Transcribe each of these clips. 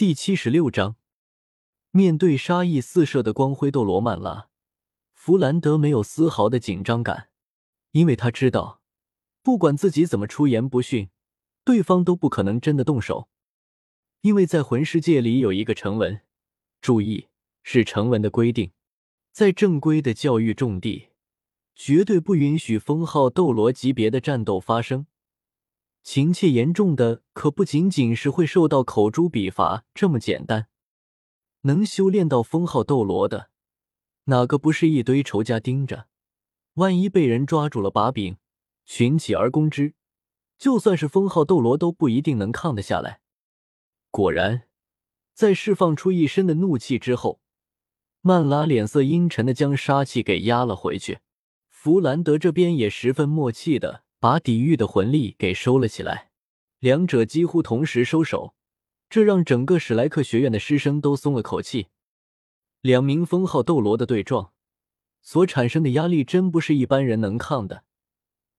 第七十六章，面对杀意四射的光辉斗罗曼拉，弗兰德没有丝毫的紧张感，因为他知道，不管自己怎么出言不逊，对方都不可能真的动手。因为在魂世界里有一个成文，注意是成文的规定，在正规的教育重地，绝对不允许封号斗罗级别的战斗发生。情切严重的，可不仅仅是会受到口诛笔伐这么简单。能修炼到封号斗罗的，哪个不是一堆仇家盯着？万一被人抓住了把柄，群起而攻之，就算是封号斗罗都不一定能抗得下来。果然，在释放出一身的怒气之后，曼拉脸色阴沉的将杀气给压了回去。弗兰德这边也十分默契的。把抵御的魂力给收了起来，两者几乎同时收手，这让整个史莱克学院的师生都松了口气。两名封号斗罗的对撞所产生的压力，真不是一般人能抗的。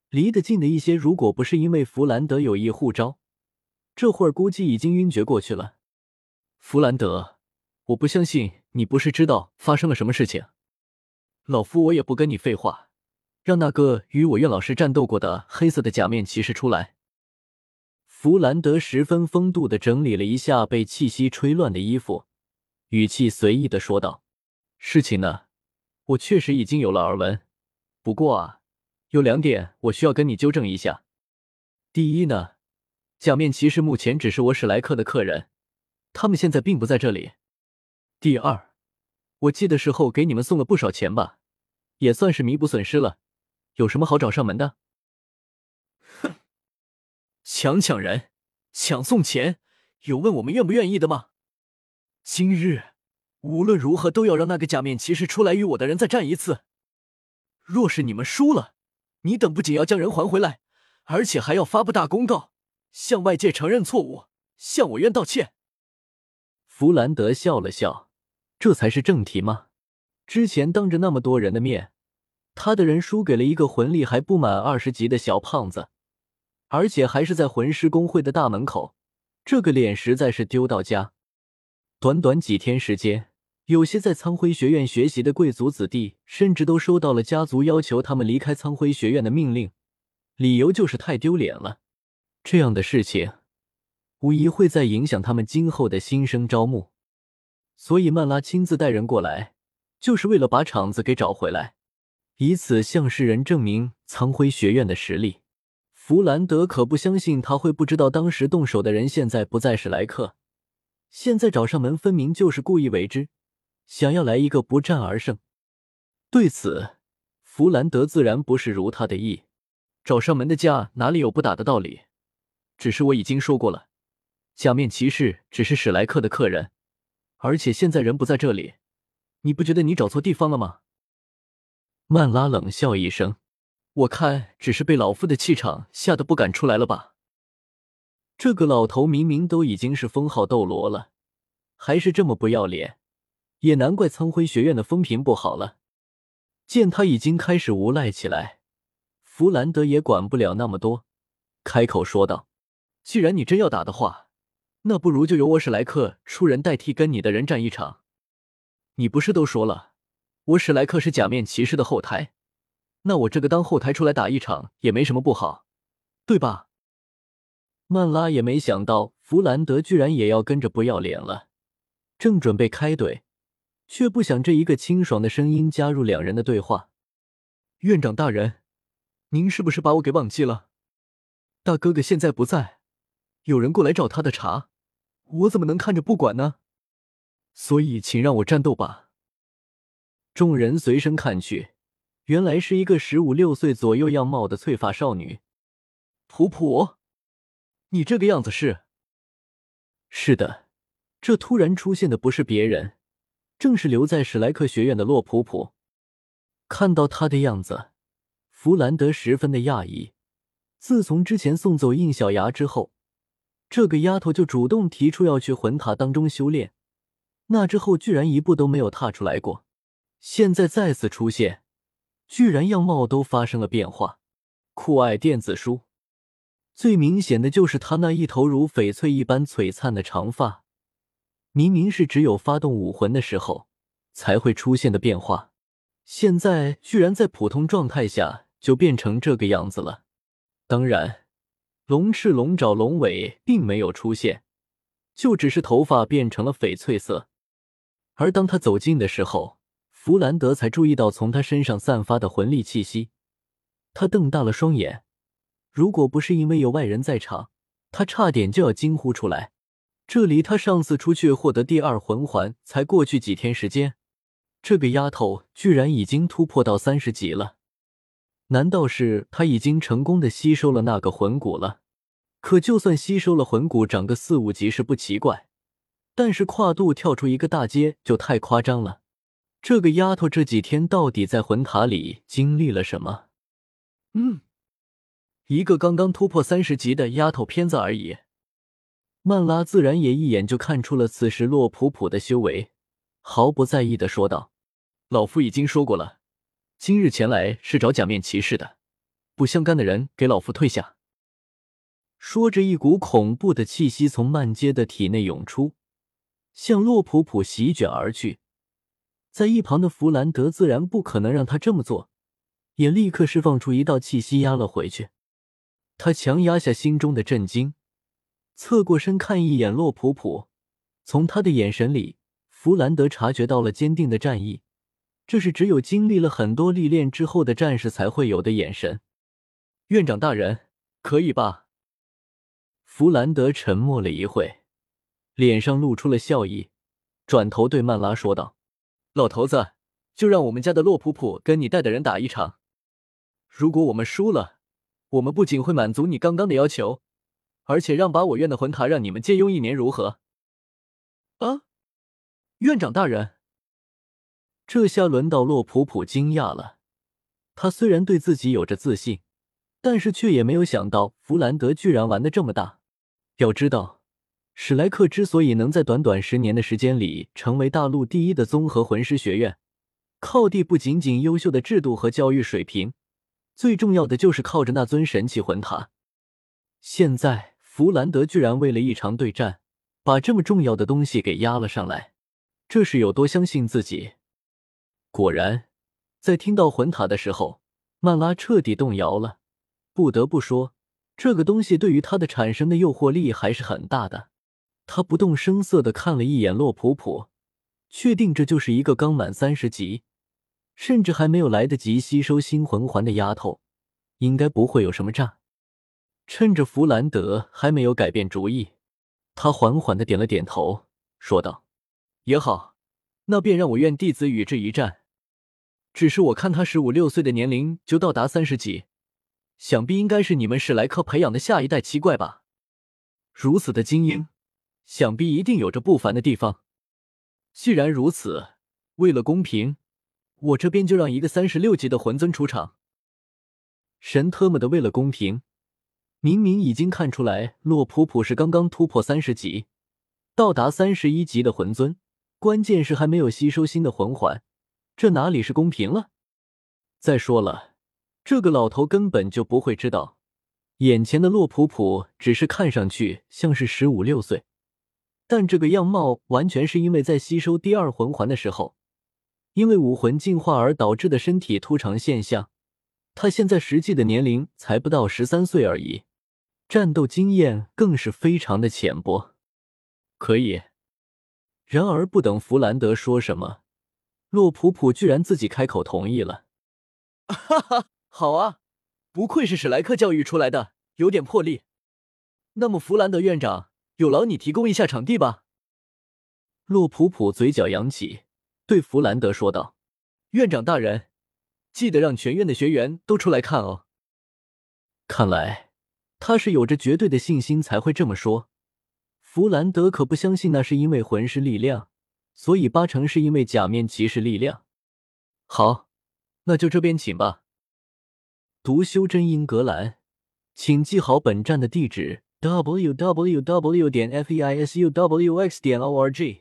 离得近的一些，如果不是因为弗兰德有意护招，这会儿估计已经晕厥过去了。弗兰德，我不相信你不是知道发生了什么事情。老夫我也不跟你废话。让那个与我院老师战斗过的黑色的假面骑士出来。弗兰德十分风度的整理了一下被气息吹乱的衣服，语气随意的说道：“事情呢，我确实已经有了耳闻。不过啊，有两点我需要跟你纠正一下。第一呢，假面骑士目前只是我史莱克的客人，他们现在并不在这里。第二，我记得时候给你们送了不少钱吧，也算是弥补损失了。”有什么好找上门的？哼，强抢人，抢送钱，有问我们愿不愿意的吗？今日无论如何都要让那个假面骑士出来与我的人再战一次。若是你们输了，你等不仅要将人还回来，而且还要发布大公告，向外界承认错误，向我院道歉。弗兰德笑了笑，这才是正题吗？之前当着那么多人的面。他的人输给了一个魂力还不满二十级的小胖子，而且还是在魂师公会的大门口，这个脸实在是丢到家。短短几天时间，有些在苍辉学院学习的贵族子弟，甚至都收到了家族要求他们离开苍辉学院的命令，理由就是太丢脸了。这样的事情，无疑会在影响他们今后的新生招募。所以曼拉亲自带人过来，就是为了把场子给找回来。以此向世人证明苍辉学院的实力。弗兰德可不相信他会不知道，当时动手的人现在不在史莱克，现在找上门，分明就是故意为之，想要来一个不战而胜。对此，弗兰德自然不是如他的意。找上门的架哪里有不打的道理？只是我已经说过了，假面骑士只是史莱克的客人，而且现在人不在这里，你不觉得你找错地方了吗？曼拉冷笑一声：“我看只是被老夫的气场吓得不敢出来了吧。”这个老头明明都已经是封号斗罗了，还是这么不要脸，也难怪苍辉学院的风评不好了。见他已经开始无赖起来，弗兰德也管不了那么多，开口说道：“既然你真要打的话，那不如就由我史莱克出人代替跟你的人战一场。你不是都说了？”我史莱克是假面骑士的后台，那我这个当后台出来打一场也没什么不好，对吧？曼拉也没想到弗兰德居然也要跟着不要脸了，正准备开怼，却不想这一个清爽的声音加入两人的对话：“院长大人，您是不是把我给忘记了？大哥哥现在不在，有人过来找他的茬，我怎么能看着不管呢？所以，请让我战斗吧。”众人随声看去，原来是一个十五六岁左右样貌的翠发少女。普普，你这个样子是？是的，这突然出现的不是别人，正是留在史莱克学院的洛普普。看到她的样子，弗兰德十分的讶异。自从之前送走应小牙之后，这个丫头就主动提出要去魂塔当中修炼，那之后居然一步都没有踏出来过。现在再次出现，居然样貌都发生了变化。酷爱电子书，最明显的就是他那一头如翡翠一般璀璨的长发，明明是只有发动武魂的时候才会出现的变化，现在居然在普通状态下就变成这个样子了。当然，龙翅、龙爪、龙尾并没有出现，就只是头发变成了翡翠色。而当他走近的时候，弗兰德才注意到从他身上散发的魂力气息。他瞪大了双眼，如果不是因为有外人在场，他差点就要惊呼出来。这离他上次出去获得第二魂环才过去几天时间，这个丫头居然已经突破到三十级了。难道是他已经成功的吸收了那个魂骨了？可就算吸收了魂骨，长个四五级是不奇怪，但是跨度跳出一个大阶就太夸张了。这个丫头这几天到底在魂塔里经历了什么？嗯，一个刚刚突破三十级的丫头片子而已。曼拉自然也一眼就看出了此时洛普普的修为，毫不在意的说道：“老夫已经说过了，今日前来是找假面骑士的，不相干的人给老夫退下。”说着，一股恐怖的气息从曼阶的体内涌出，向洛普普席卷而去。在一旁的弗兰德自然不可能让他这么做，也立刻释放出一道气息压了回去。他强压下心中的震惊。侧过身看一眼洛普普，从他的眼神里，弗兰德察觉到了坚定的战意。这是只有经历了很多历练之后的战士才会有的眼神。院长大人，可以吧？弗兰德沉默了一会，脸上露出了笑意，转头对曼拉说道：“老头子，就让我们家的洛普普跟你带的人打一场。如果我们输了，我们不仅会满足你刚刚的要求。”而且让把我院的魂塔让你们借用一年，如何？啊，院长大人，这下轮到洛普普惊讶了。他虽然对自己有着自信，但是却也没有想到弗兰德居然玩的这么大。要知道，史莱克之所以能在短短十年的时间里成为大陆第一的综合魂师学院，靠的不仅仅优秀的制度和教育水平，最重要的就是靠着那尊神奇魂塔。现在。弗兰德居然为了一场对战，把这么重要的东西给压了上来，这是有多相信自己？果然，在听到魂塔的时候，曼拉彻底动摇了。不得不说，这个东西对于他的产生的诱惑力还是很大的。他不动声色的看了一眼洛普普，确定这就是一个刚满三十级，甚至还没有来得及吸收新魂环的丫头，应该不会有什么诈。趁着弗兰德还没有改变主意，他缓缓的点了点头，说道：“也好，那便让我院弟子与之一战。只是我看他十五六岁的年龄就到达三十级，想必应该是你们史莱克培养的下一代奇怪吧？如此的精英，想必一定有着不凡的地方。既然如此，为了公平，我这边就让一个三十六级的魂尊出场。神特么的，为了公平！”明明已经看出来，洛普普是刚刚突破三十级，到达三十一级的魂尊，关键是还没有吸收新的魂环，这哪里是公平了？再说了，这个老头根本就不会知道，眼前的洛普普只是看上去像是十五六岁，但这个样貌完全是因为在吸收第二魂环的时候，因为武魂进化而导致的身体突长现象。他现在实际的年龄才不到十三岁而已。战斗经验更是非常的浅薄，可以。然而不等弗兰德说什么，洛普普居然自己开口同意了。哈哈，好啊，不愧是史莱克教育出来的，有点魄力。那么弗兰德院长，有劳你提供一下场地吧。洛普普嘴角扬起，对弗兰德说道：“院长大人，记得让全院的学员都出来看哦。”看来。他是有着绝对的信心才会这么说，弗兰德可不相信那是因为魂师力量，所以八成是因为假面骑士力量。好，那就这边请吧。读修真英格兰，请记好本站的地址 www.feisuwx.org